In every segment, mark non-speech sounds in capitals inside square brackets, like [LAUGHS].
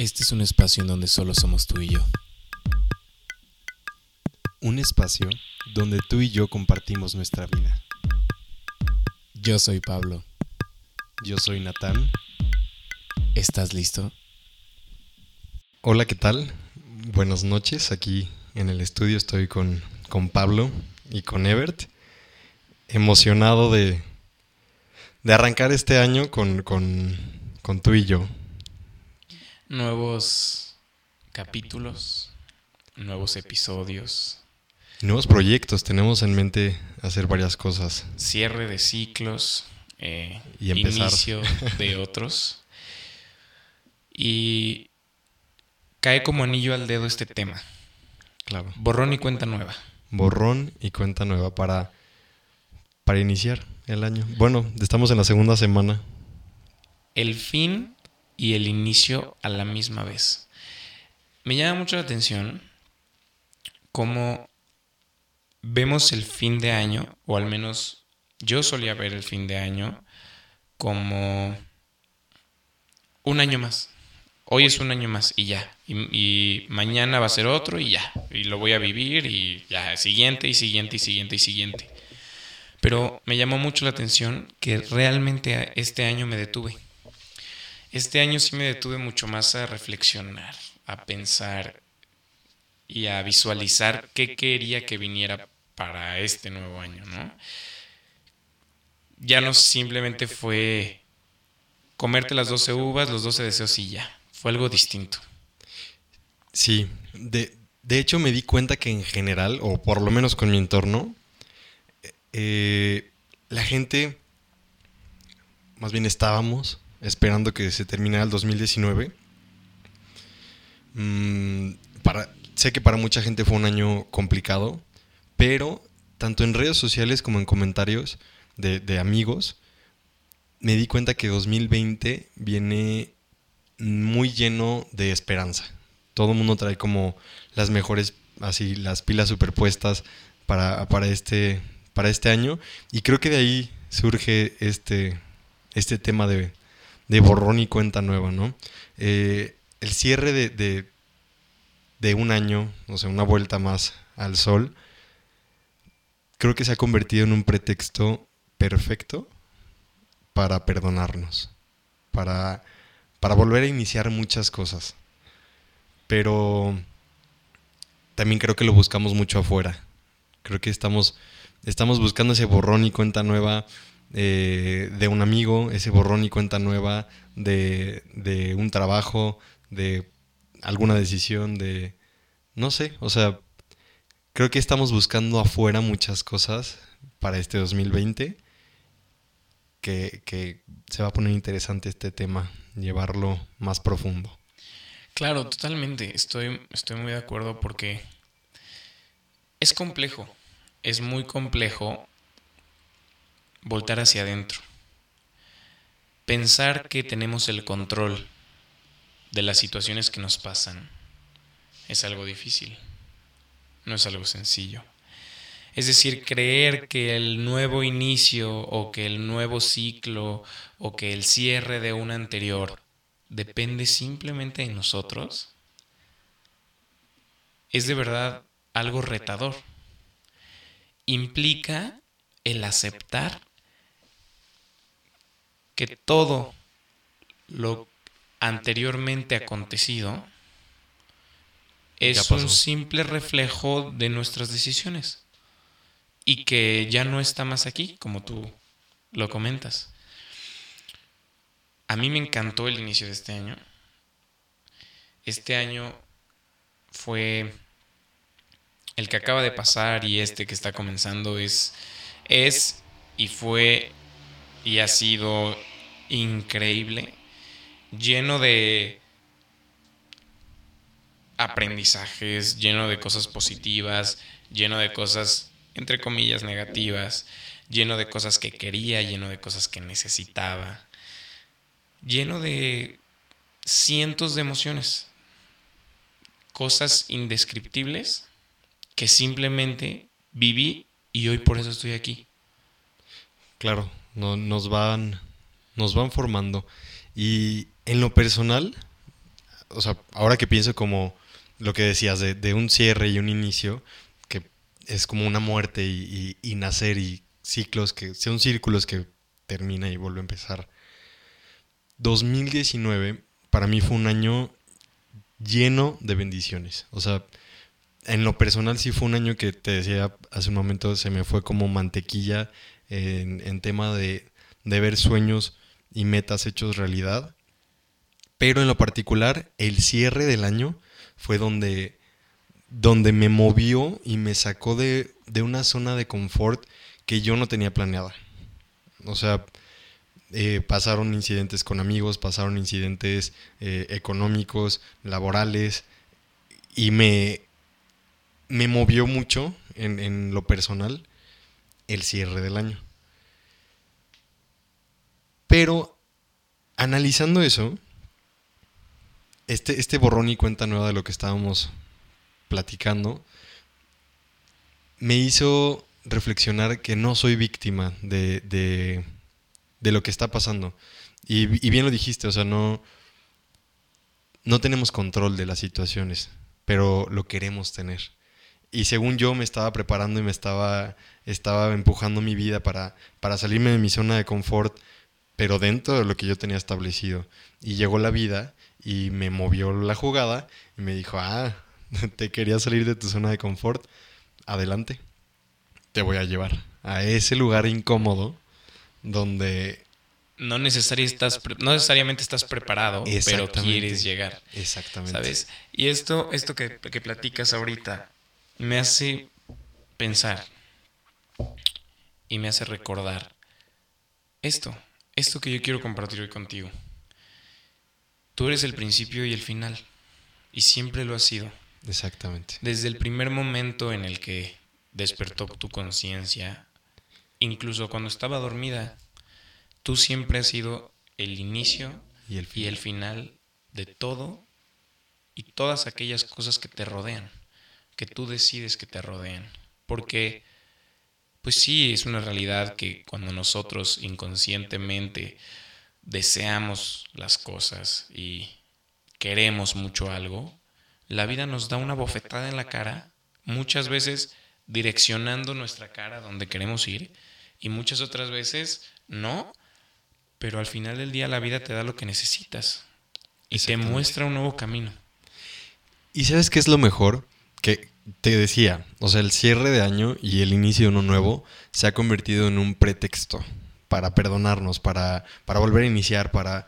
Este es un espacio en donde solo somos tú y yo. Un espacio donde tú y yo compartimos nuestra vida. Yo soy Pablo. Yo soy Natán. ¿Estás listo? Hola, ¿qué tal? Buenas noches. Aquí en el estudio estoy con, con Pablo y con Ebert. Emocionado de, de arrancar este año con, con, con tú y yo. Nuevos capítulos, nuevos episodios, Nuevos proyectos, tenemos en mente hacer varias cosas. cierre de ciclos, eh, Y empezar. inicio de [LAUGHS] otros. Y cae como anillo al dedo este tema. Claro. Borrón y cuenta nueva. Borrón y cuenta nueva para, para iniciar el año. Bueno, estamos en la segunda semana. El fin y el inicio a la misma vez. Me llama mucho la atención cómo vemos el fin de año, o al menos yo solía ver el fin de año como un año más. Hoy es un año más y ya. Y, mañana va a ser otro y ya. Y lo voy a vivir y ya. Siguiente y siguiente y siguiente y siguiente. Pero me llamó mucho la atención que realmente este año me detuve. Este año sí me detuve mucho más a reflexionar, a pensar y a visualizar qué quería que viniera para este nuevo año, ¿no? Ya no simplemente fue comerte las 12 uvas, los 12 deseos y ya. Fue algo distinto. Sí, de, de hecho me di cuenta que en general, o por lo menos con mi entorno, eh, la gente, más bien estábamos esperando que se terminara el 2019. Mm, para, sé que para mucha gente fue un año complicado, pero tanto en redes sociales como en comentarios de, de amigos, me di cuenta que 2020 viene muy lleno de esperanza. Todo el mundo trae como las mejores, así, las pilas superpuestas para, para, este, para este año. Y creo que de ahí surge este, este tema de, de borrón y cuenta nueva, ¿no? Eh, el cierre de, de, un año, o sea, una vuelta más al sol, creo que se ha convertido en un pretexto perfecto para perdonarnos, para, para volver a iniciar muchas cosas. Pero también creo que lo buscamos mucho afuera. Creo que estamos, estamos buscando ese borrón y cuenta nueva eh, de un amigo, ese borrón y cuenta nueva de, de un trabajo, de alguna decisión, de... No sé, o sea, creo que estamos buscando afuera muchas cosas para este 2020 que, que, se va a poner interesante este tema, llevarlo más profundo. Claro, totalmente. Estoy, estoy muy de acuerdo porque es complejo. Es muy complejo voltar hacia adentro. Pensar que tenemos el control de las situaciones que nos pasan es algo difícil. No es algo sencillo. Es decir, creer que el nuevo inicio o que el nuevo ciclo o que el cierre de un anterior depende simplemente de nosotros es de verdad algo retador. Implica el aceptar que todo lo anteriormente acontecido es un simple reflejo de nuestras decisiones y que ya no está más aquí, como tú lo comentas. A mí me encantó el inicio de este año. Este año fue el que acaba de pasar y este que está comenzando es es y fue y ha sido increíble, lleno de aprendizajes, lleno de cosas positivas, lleno de cosas entre comillas negativas, lleno de cosas que quería, lleno de cosas que necesitaba, lleno de cientos de emociones, cosas indescriptibles que simplemente viví y hoy por eso estoy aquí. Claro, no, nos van nos van formando y en lo personal o sea, ahora que pienso como lo que decías de, de un cierre y un inicio, que es como una muerte y, y- nacer y ciclos, que son círculos que termina y vuelve a empezar. 2019 para mí fue un año lleno de bendiciones. O sea, en lo personal sí fue un año que te decía hace un momento, se me fue como mantequilla en, en tema de, de ver sueños y metas hechos realidad. Pero en lo particular, el cierre del año fue donde, donde me movió y me sacó de, de una zona de confort que yo no tenía planeada. O sea, eh, pasaron incidentes con amigos, pasaron incidentes eh, económicos, laborales, y me, me movió mucho en, en lo personal el cierre del año. Pero analizando eso, este, este borrón y cuenta nueva de lo que estábamos platicando, me hizo reflexionar que no soy víctima de, de, lo que está pasando. Y, y bien lo dijiste, o sea, no, no tenemos control de las situaciones, pero lo queremos tener. Y según yo me estaba preparando y me estaba, estaba empujando mi vida para, para salirme de mi zona de confort, pero dentro de lo que yo tenía establecido. Y llegó la vida y me movió la jugada y me dijo, ah, [LAUGHS] te quería salir de tu zona de confort, adelante, te voy a llevar a ese lugar incómodo donde No, necesari- estás no necesariamente estás preparado, pero quieres llegar. Exactamente. ¿Sabes? Y esto, esto que, que platicas ahorita me hace pensar y me hace recordar esto, esto que yo quiero compartir hoy contigo. Tú eres el principio y el final, y siempre lo has sido. Exactamente. Desde el primer momento en el que despertó tu conciencia, incluso cuando estaba dormida, tú siempre has sido el inicio Y el y el final de todo y todas aquellas cosas que te rodean, que tú decides que te rodean. Porque, pues sí, es una realidad que cuando nosotros inconscientemente deseamos las cosas y queremos mucho algo, la vida nos da una bofetada en la cara, muchas veces direccionando nuestra cara donde queremos ir y muchas otras veces no, pero al final del día la vida te da lo que necesitas y te muestra un nuevo camino. ¿Y sabes qué es lo mejor? Que te decía, o sea, el cierre de año y el inicio de uno nuevo se ha convertido en un pretexto para perdonarnos, para, para volver a iniciar, para...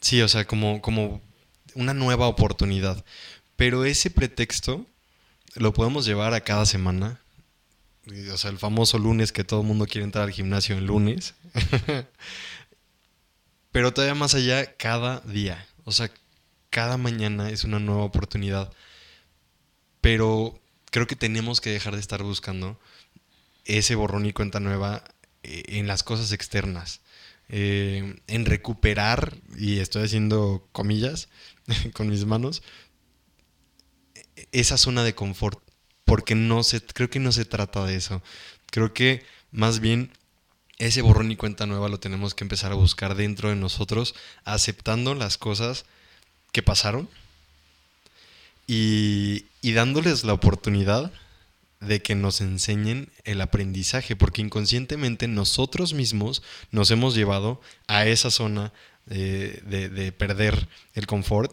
Sí, o sea, como, como una nueva oportunidad. Pero ese pretexto lo podemos llevar a cada semana. O sea, el famoso lunes que todo el mundo quiere entrar al gimnasio el lunes. [LAUGHS] Pero todavía más allá, cada día. O sea, cada mañana es una nueva oportunidad. Pero creo que tenemos que dejar de estar buscando ese borrón y cuenta nueva eh, en las cosas externas. Eh, en recuperar, y estoy haciendo comillas [LAUGHS] con mis manos, esa zona de confort. Porque no se, creo que no se trata de eso. Creo que más bien ese borrón y cuenta nueva lo tenemos que empezar a buscar dentro de nosotros, aceptando las cosas que pasaron y, dándoles la oportunidad de que nos enseñen el aprendizaje, porque inconscientemente nosotros mismos nos hemos llevado a esa zona eh, de, de perder el confort.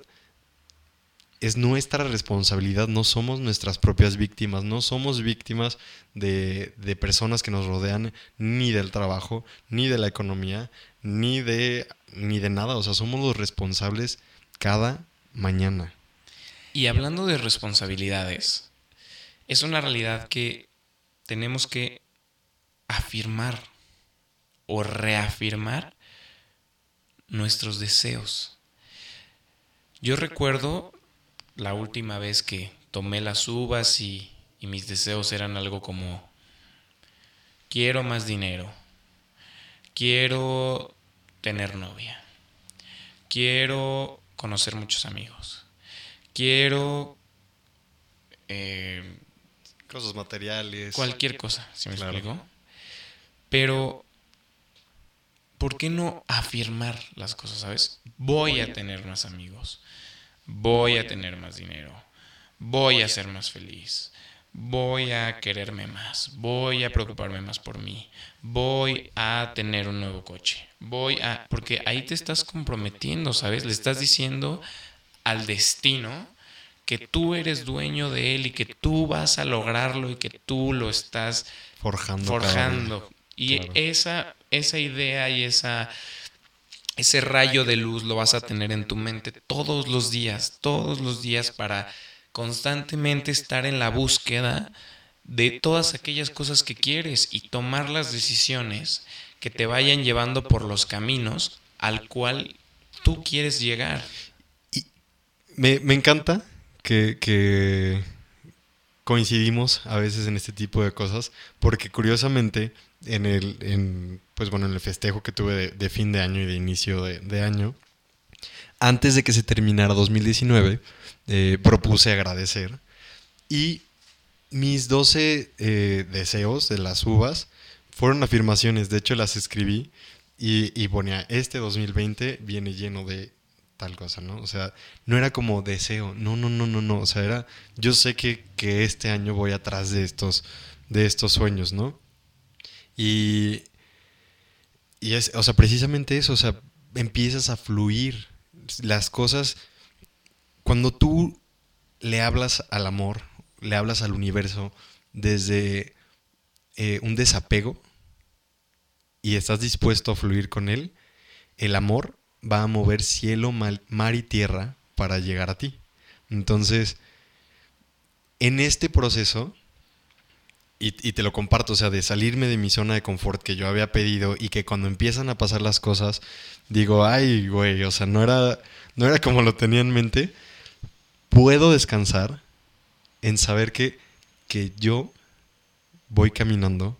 Es nuestra responsabilidad, no somos nuestras propias víctimas, no somos víctimas de, de personas que nos rodean, ni del trabajo, ni de la economía, ni de, ni de nada. O sea, somos los responsables cada mañana. Y hablando de responsabilidades, es una realidad que tenemos que afirmar o reafirmar nuestros deseos. Yo recuerdo la última vez que tomé las uvas y, y mis deseos eran algo como, quiero más dinero, quiero tener novia, quiero conocer muchos amigos, quiero eh, Cosas materiales. cualquier cosa, si me Claro. explico. Pero, ¿por qué no afirmar las cosas, sabes? Voy a tener más amigos, voy a tener más dinero, voy a ser más feliz, voy a quererme más, voy a preocuparme más por mí, voy a tener un nuevo coche, voy a... Porque ahí te estás comprometiendo, ¿sabes? Le estás diciendo al destino que tú eres dueño de él y que tú vas a lograrlo y que tú lo estás Forjando. forjando. Y Claro. esa, esa idea y esa, ese rayo de luz lo vas a tener en tu mente todos los días, todos los días para constantemente estar en la búsqueda de todas aquellas cosas que quieres y tomar las decisiones que te vayan llevando por los caminos al cual tú quieres llegar. Me, encanta que, coincidimos a veces en este tipo de cosas, porque curiosamente en el, en, pues bueno, en el festejo que tuve de, fin de año y de inicio de, de año, antes de que se terminara 2019, eh, propuse agradecer y mis 12 eh, deseos de las uvas fueron afirmaciones, de hecho las escribí y, y ponía, este 2020 viene lleno de tal cosa, ¿no? O sea, no era como deseo, no, no, no, no, no, o sea, era, yo sé que, que este año voy atrás de estos, de estos sueños, ¿no? Y, y es, o sea, precisamente eso, o sea, empiezas a fluir las cosas, cuando tú le hablas al amor, le hablas al universo desde eh, un desapego y estás dispuesto a fluir con él, el amor va a mover cielo, mar y tierra para llegar a ti. Entonces, en este proceso, y, y te lo comparto, o sea, de salirme de mi zona de confort que yo había pedido y que cuando empiezan a pasar las cosas, digo, ay, güey, o sea, no era, no era como lo tenía en mente, puedo descansar en saber que, que yo voy caminando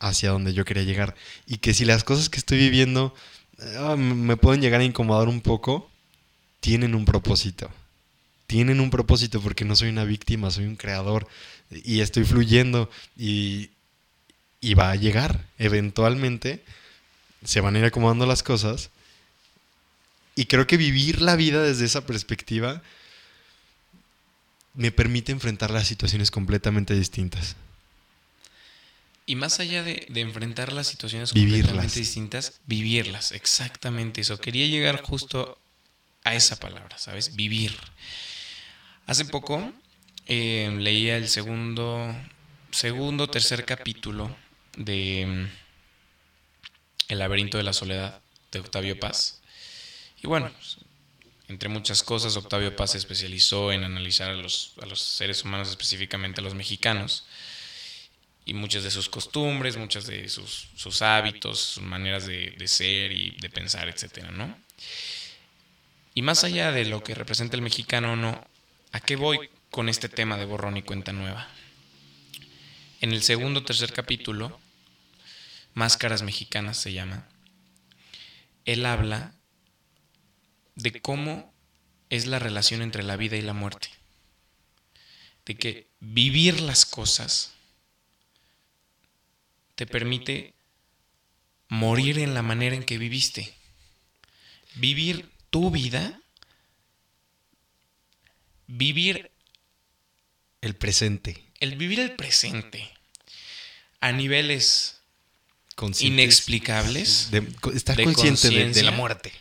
hacia donde yo quería llegar. Y que si las cosas que estoy viviendo ah, me pueden llegar a incomodar un poco, tienen un propósito. Tienen un propósito porque no soy una víctima, soy un creador y estoy fluyendo y, y va a llegar. Eventualmente se van a ir acomodando las cosas. Y creo que vivir la vida desde esa perspectiva me permite enfrentar las situaciones completamente distintas. Y más allá de, de enfrentar las situaciones Vivirlas. completamente distintas, vivirlas, exactamente eso. Quería llegar justo a esa palabra, ¿sabes? Vivir. Hace poco eh, leía el segundo, segundo, tercer capítulo de mm, El laberinto de la soledad de Octavio Paz. Y bueno, entre muchas cosas, Octavio Paz se especializó en analizar a los, a los seres humanos, específicamente a los mexicanos y muchas de sus costumbres, muchas de sus, hábitos, sus maneras de, de ser y de pensar, etcétera, ¿no? Y más allá de lo que representa el mexicano o no, ¿a qué voy con este tema de borrón y cuenta nueva? En el segundo o tercer capítulo, Máscaras Mexicanas se llama, él habla de cómo es la relación entre la vida y la muerte. De que vivir las cosas te permite morir en la manera en que viviste. Vivir tu vida, vivir El presente. el vivir el presente a niveles conscientes inexplicables de- estar de consciente de, la muerte.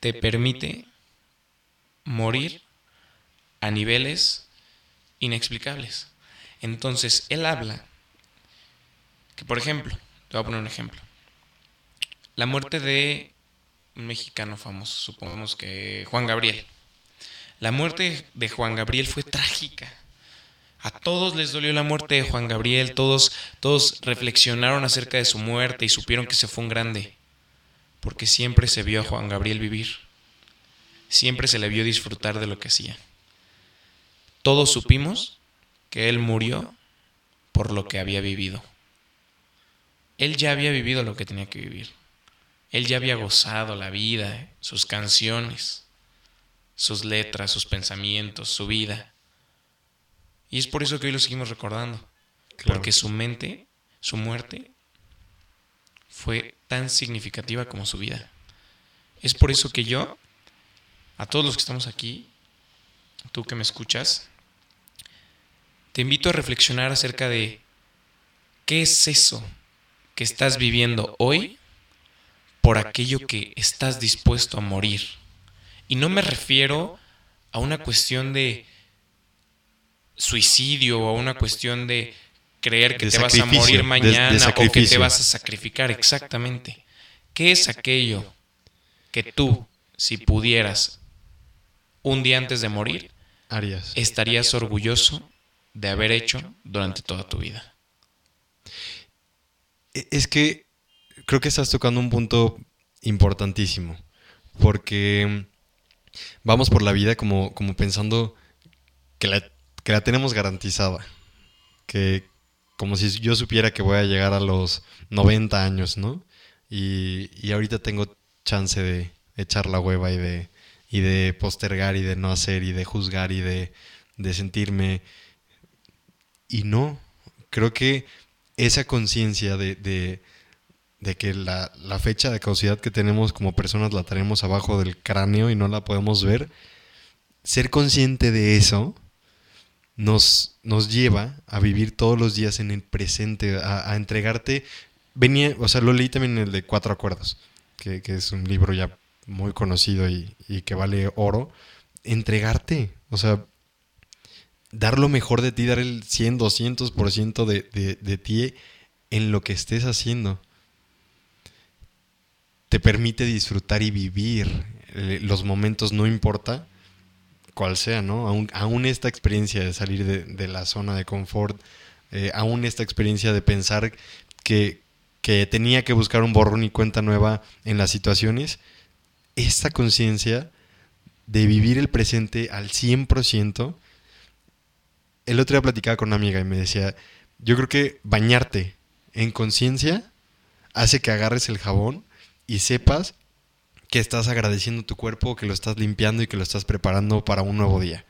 te permite morir a niveles inexplicables. Entonces, él habla que, por ejemplo, te voy a poner un ejemplo. La muerte de un mexicano famoso, supongamos que Juan Gabriel. La muerte de Juan Gabriel fue trágica. A todos les dolió la muerte de Juan Gabriel, todos, todos reflexionaron acerca de su muerte y supieron que se fue un grande, porque siempre se vio a Juan Gabriel vivir, siempre se le vio disfrutar de lo que hacía. Todos supimos que él murió por lo que había vivido. Él ya había vivido lo que tenía que vivir. Él ya había gozado la vida, sus canciones, sus letras, sus pensamientos, su vida. Y es por eso que hoy lo seguimos recordando. Claro. Porque su mente, su muerte, fue tan significativa como su vida. Es por eso que yo, a todos los que estamos aquí, tú que me escuchas, te invito a reflexionar acerca de qué es eso que estás viviendo hoy por aquello que estás dispuesto a morir. Y no me refiero a una cuestión de suicidio o a una cuestión de creer que te vas a morir mañana o que te vas a sacrificar. Exactamente. ¿Qué es aquello que tú, si pudieras, un día antes de morir, estarías orgulloso de haber hecho durante toda tu vida? E, es que creo que estás tocando un punto importantísimo, porque vamos por la vida como, como pensando que la, que la tenemos garantizada, que como si yo supiera que voy a llegar a los 90 años, ¿no? Y, y ahorita tengo chance de echar la hueva y de, y de postergar y de no hacer y de juzgar y de, de sentirme... Y no, creo que esa conciencia de, de, de, que la, la, fecha de causidad que tenemos como personas la tenemos abajo del cráneo y no la podemos ver, ser consciente de eso nos, nos lleva a vivir todos los días en el presente, a, a entregarte. Venía, o sea, lo leí también en el de Cuatro Acuerdos que, es un libro ya muy conocido y, que vale oro, entregarte, o sea, dar lo mejor de ti, dar el 100, 200% de, de, de ti en lo que estés haciendo. Te permite disfrutar y vivir los momentos, no importa cuál sea, ¿no? Aún, esta experiencia de salir de, la zona de confort, eh, aún esta experiencia de pensar que, que tenía que buscar un borrón y cuenta nueva en las situaciones, esta conciencia de vivir el presente al 100%, el otro día platicaba con una amiga y me decía, yo creo que bañarte en conciencia hace que agarres el jabón y sepas que estás agradeciendo tu cuerpo, que lo estás limpiando y que lo estás preparando para un nuevo día.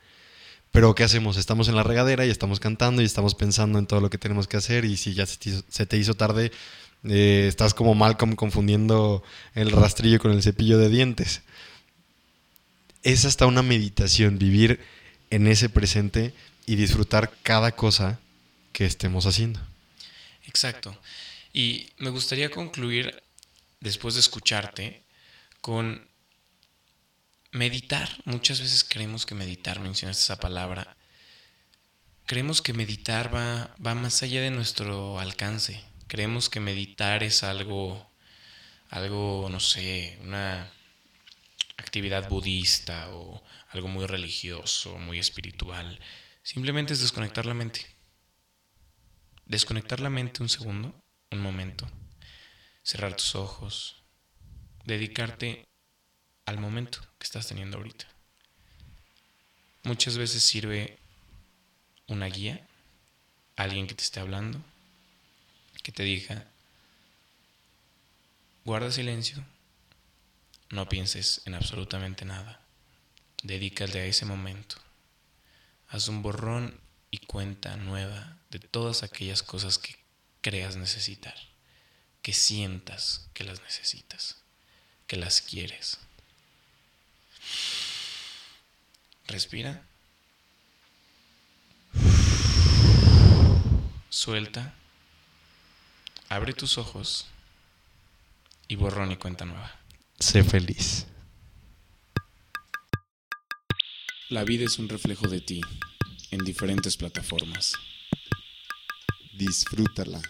Pero ¿qué hacemos? Estamos en la regadera y estamos cantando y estamos pensando en todo lo que tenemos que hacer y si ya se te hizo tarde, eh, estás como Malcolm confundiendo el rastrillo con el cepillo de dientes. Es hasta una meditación vivir en ese presente y disfrutar cada cosa que estemos haciendo. Exacto. Y me gustaría concluir, después de escucharte, con meditar. Muchas veces creemos que meditar, mencionaste esa palabra, creemos que meditar va, va más allá de nuestro alcance. Creemos que meditar es algo, algo, no sé, una actividad budista o algo muy religioso, muy espiritual. Simplemente es desconectar la mente. Desconectar la mente un segundo, un momento. Cerrar tus ojos. Dedicarte al momento que estás teniendo ahorita. Muchas veces sirve una guía, alguien que te esté hablando, que te diga, guarda silencio, no pienses en absolutamente nada, dedícate a ese momento, haz un borrón y cuenta nueva de todas aquellas cosas que creas necesitar, que sientas que las necesitas, que las quieres. Respira. Suelta. Abre tus ojos y borrón y cuenta nueva. Sé feliz. La vida es un reflejo de ti en diferentes plataformas. Disfrútala.